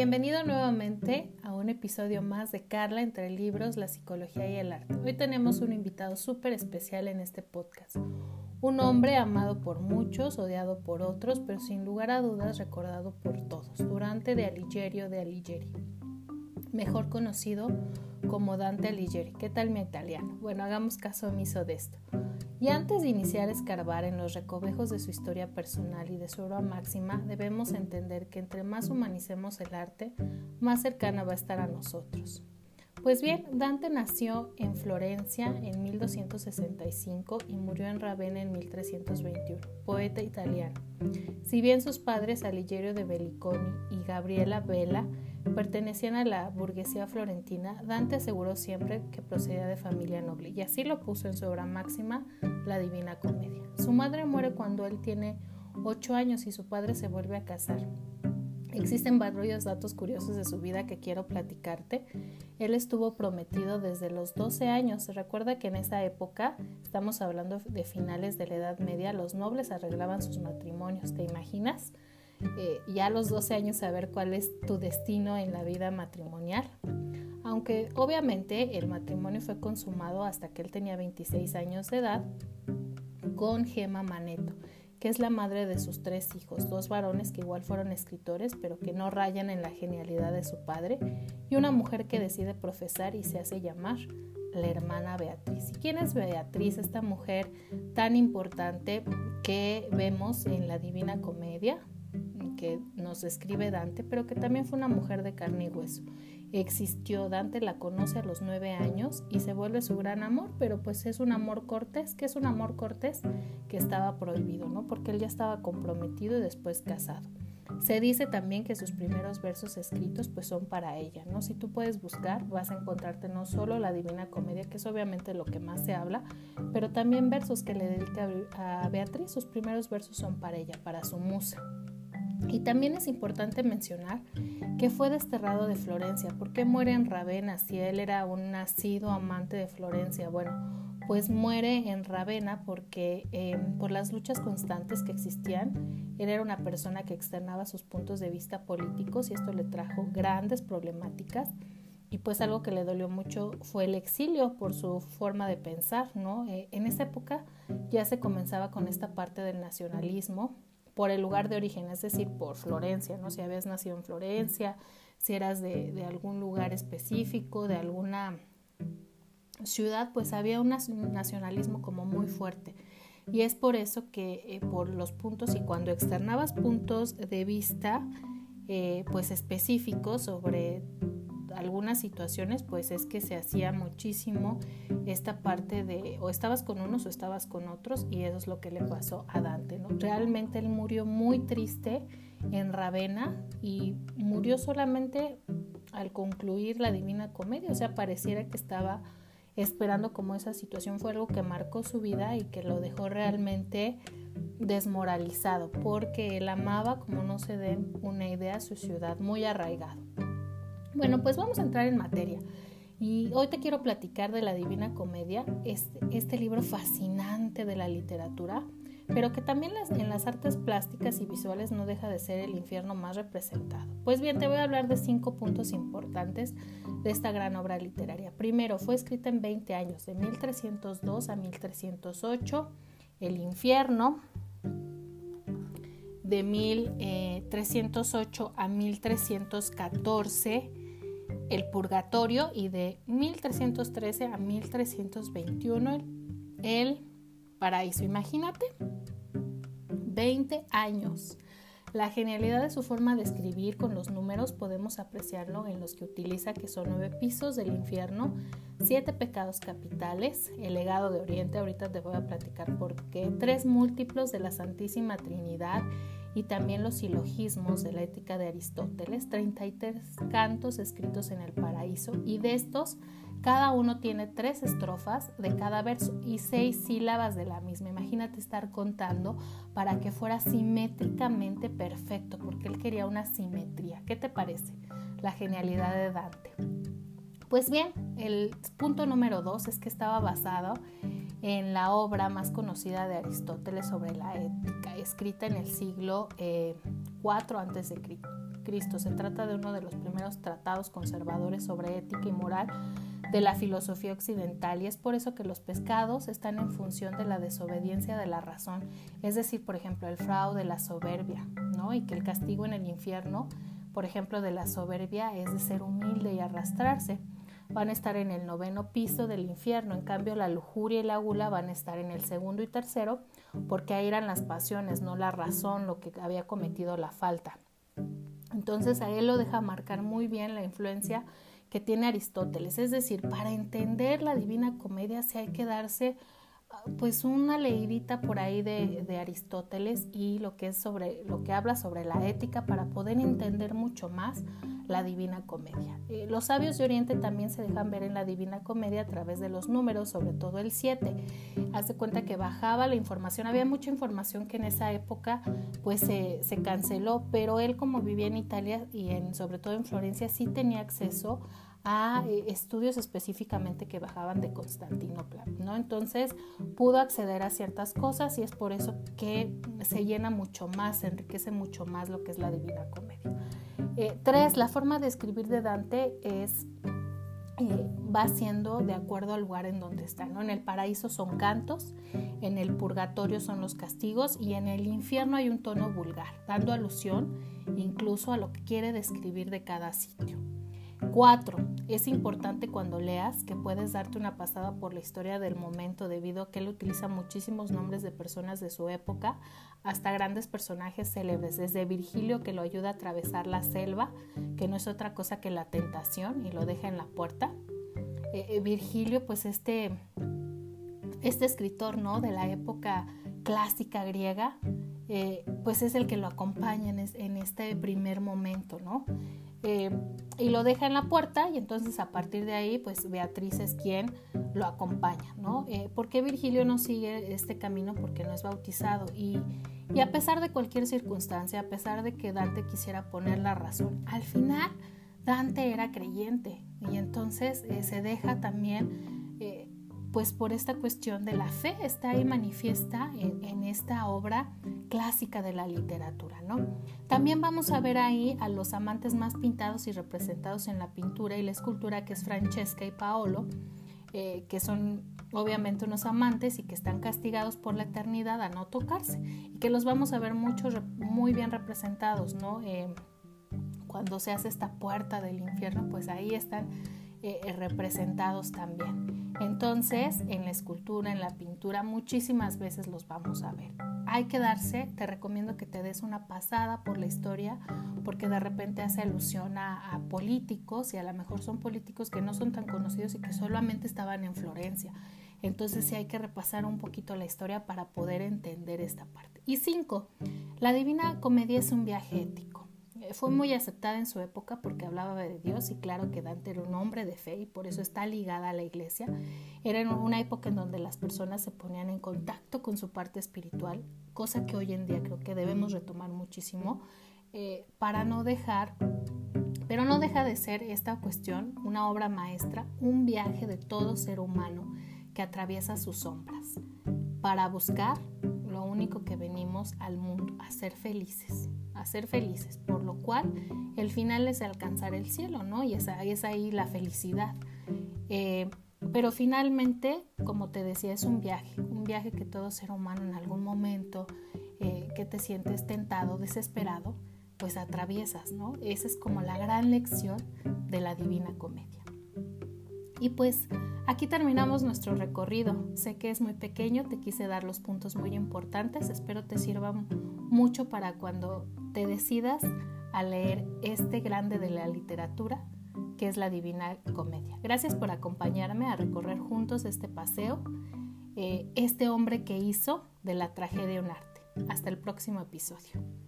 Bienvenido nuevamente a un episodio más de Carla entre libros, la psicología y el arte. Hoy tenemos un invitado súper especial en este podcast. Un hombre amado por muchos, odiado por otros, pero sin lugar a dudas recordado por todos, Durante de Alighieri de Alighieri, mejor conocido como Dante Alighieri. ¿Qué tal mi italiano? Bueno, hagamos caso omiso de esto. Y antes de iniciar a escarbar en los recovejos de su historia personal y de su obra máxima, debemos entender que entre más humanicemos el arte, más cercana va a estar a nosotros. Pues bien, Dante nació en Florencia en 1265 y murió en Ravenna en 1321, poeta italiano. Si bien sus padres Alighiero de Belliconi y Gabriela Vela pertenecían a la burguesía florentina, Dante aseguró siempre que procedía de familia noble y así lo puso en su obra máxima, La Divina Comedia. Su madre muere cuando él tiene ocho años y su padre se vuelve a casar. Existen varios datos curiosos de su vida que quiero platicarte. Él estuvo prometido desde los 12 años. Recuerda que en esa época, estamos hablando de finales de la Edad Media, los nobles arreglaban sus matrimonios. ¿Te imaginas? Eh, ya a los 12 años saber cuál es tu destino en la vida matrimonial. Aunque obviamente el matrimonio fue consumado hasta que él tenía 26 años de edad con Gema Maneto, que es la madre de sus tres hijos, dos varones que igual fueron escritores, pero que no rayan en la genialidad de su padre, y una mujer que decide profesar y se hace llamar la hermana Beatriz. ¿Y quién es Beatriz, esta mujer tan importante que vemos en la Divina Comedia? Que nos escribe Dante, pero que también fue una mujer de carne y hueso. Existió, Dante la conoce a los nueve años y se vuelve su gran amor, pero pues es un amor cortés, que es un amor cortés que estaba prohibido, ¿no? Porque él ya estaba comprometido y después casado. Se dice también que sus primeros versos escritos pues son para ella, ¿no? Si tú puedes buscar, vas a encontrarte no solo la Divina Comedia, que es obviamente lo que más se habla, pero también versos que le dedica a Beatriz. Sus primeros versos son para ella, para su musa. Y también es importante mencionar que fue desterrado de Florencia. ¿Por qué muere en Ravenna si él era un nacido amante de Florencia? Bueno, pues muere en Ravenna porque em, por las luchas constantes que existían, él era una persona que externaba sus puntos de vista políticos y esto le trajo grandes problemáticas. Y pues algo que le dolió mucho fue el exilio por su forma de pensar, ¿no? Eh, en esa época ya se comenzaba con esta parte del nacionalismo, por el lugar de origen, es decir, por Florencia, ¿no? Si habías nacido en Florencia, si eras de, algún lugar específico, de alguna ciudad, pues había un nacionalismo como muy fuerte. Y es por eso que eh, por los puntos y cuando externabas puntos de vista, eh, pues específicos sobre algunas situaciones pues es que se hacía muchísimo esta parte de o estabas con unos o estabas con otros y eso es lo que le pasó a Dante. ¿no? Realmente él murió muy triste en Ravenna y murió solamente al concluir la Divina Comedia, o sea, pareciera que estaba esperando como esa situación fue algo que marcó su vida y que lo dejó realmente desmoralizado, porque él amaba, como no se den una idea, su ciudad muy arraigado. Bueno, pues vamos a entrar en materia. Y hoy te quiero platicar de la Divina Comedia, este, este libro fascinante de la literatura, pero que también en las artes plásticas y visuales no deja de ser el infierno más representado. Pues bien, te voy a hablar de cinco puntos importantes de esta gran obra literaria. Primero, fue escrita en 20 años, de 1302 a 1308, El infierno, de 1308 a 1314, el Purgatorio y de 1313 a 1321 el Paraíso. Imagínate, 20 años. La genialidad de su forma de escribir con los números podemos apreciarlo en los que utiliza que son nueve pisos del infierno, siete pecados capitales, el legado de Oriente, ahorita te voy a platicar por qué, tres múltiplos de la Santísima Trinidad y también los silogismos de la ética de Aristóteles, 33 cantos escritos en el paraíso y de estos cada uno tiene tres estrofas de cada verso y seis sílabas de la misma. Imagínate estar contando para que fuera simétricamente perfecto, porque él quería una simetría. ¿Qué te parece? La genialidad de Dante. Pues bien, el punto número dos es que estaba basado en la obra más conocida de Aristóteles sobre la ética, escrita en el siglo IV eh, a.C. Cristo. Se trata de uno de los primeros tratados conservadores sobre ética y moral de la filosofía occidental y es por eso que los pescados están en función de la desobediencia de la razón, es decir, por ejemplo, el fraude, la soberbia, ¿no? Y que el castigo en el infierno, por ejemplo, de la soberbia es de ser humilde y arrastrarse. Van a estar en el noveno piso del infierno, en cambio la lujuria y la gula van a estar en el segundo y tercero, porque ahí eran las pasiones, no la razón, lo que había cometido la falta. Entonces a él lo deja marcar muy bien la influencia que tiene Aristóteles. Es decir, para entender la Divina Comedia sí hay que darse pues una leidita por ahí de, Aristóteles y lo que es sobre lo que habla sobre la ética para poder entender mucho más la Divina Comedia. Eh, los sabios de Oriente también se dejan ver en la Divina Comedia a través de los números, sobre todo el 7. Hace cuenta que bajaba la información, había mucha información que en esa época pues se, se canceló, pero él como vivía en Italia y en, sobre todo en Florencia sí tenía acceso a eh, estudios específicamente que bajaban de Constantinopla, ¿no? Entonces pudo acceder a ciertas cosas y es por eso que se llena mucho más, se enriquece mucho más lo que es la Divina Comedia. Eh, tres, la forma de escribir de Dante es eh, va siendo de acuerdo al lugar en donde está. ¿no? En el paraíso son cantos, en el purgatorio son los castigos y en el infierno hay un tono vulgar, dando alusión incluso a lo que quiere describir de cada sitio. Cuatro, es importante cuando leas que puedes darte una pasada por la historia del momento debido a que él utiliza muchísimos nombres de personas de su época hasta grandes personajes célebres, desde Virgilio que lo ayuda a atravesar la selva, que no es otra cosa que la tentación y lo deja en la puerta. Eh, eh, Virgilio, pues este, este escritor ¿no? de la época clásica griega, eh, pues es el que lo acompaña en, en este primer momento, ¿no? Eh, y lo deja en la puerta y entonces a partir de ahí pues Beatriz es quien lo acompaña, ¿no? Eh, ¿Por qué Virgilio no sigue este camino? Porque no es bautizado y, y, a pesar de cualquier circunstancia, a pesar de que Dante quisiera poner la razón, al final Dante era creyente y entonces eh, se deja también pues por esta cuestión de la fe está ahí manifiesta en, esta obra clásica de la literatura, ¿no? También vamos a ver ahí a los amantes más pintados y representados en la pintura y la escultura que es Francesca y Paolo, eh, que son obviamente unos amantes y que están castigados por la eternidad a no tocarse y que los vamos a ver muchos muy bien representados, ¿no? Eh, cuando se hace esta puerta del infierno, pues ahí están eh, representados también. Entonces, en la escultura, en la pintura, muchísimas veces los vamos a ver. Hay que darse, te recomiendo que te des una pasada por la historia, porque de repente hace alusión a, políticos y a lo mejor son políticos que no son tan conocidos y que solamente estaban en Florencia. Entonces sí hay que repasar un poquito la historia para poder entender esta parte. Y cinco, la Divina Comedia es un viaje ético fue muy aceptada en su época porque hablaba de Dios y claro que Dante era un hombre de fe y por eso está ligada a la iglesia. Era una época en donde las personas se ponían en contacto con su parte espiritual, cosa que hoy en día creo que debemos retomar muchísimo eh, para no dejar, pero no deja de ser esta cuestión una obra maestra, un viaje de todo ser humano que atraviesa sus sombras para buscar lo único que venimos al mundo, a ser felices, a ser felices, por lo cual el final es alcanzar el cielo, ¿no? Y esa, es ahí la felicidad. Eh, pero finalmente, como te decía, es un viaje, un viaje que todo ser humano en algún momento eh, que te sientes tentado, desesperado, pues atraviesas, ¿no? Esa es como la gran lección de la Divina Comedia. Y pues aquí terminamos nuestro recorrido. Sé que es muy pequeño, te quise dar los puntos muy importantes. Espero te sirva mucho para cuando te decidas a leer este grande de la literatura que es la Divina Comedia. Gracias por acompañarme a recorrer juntos este paseo, eh, este hombre que hizo de la tragedia un arte. Hasta el próximo episodio.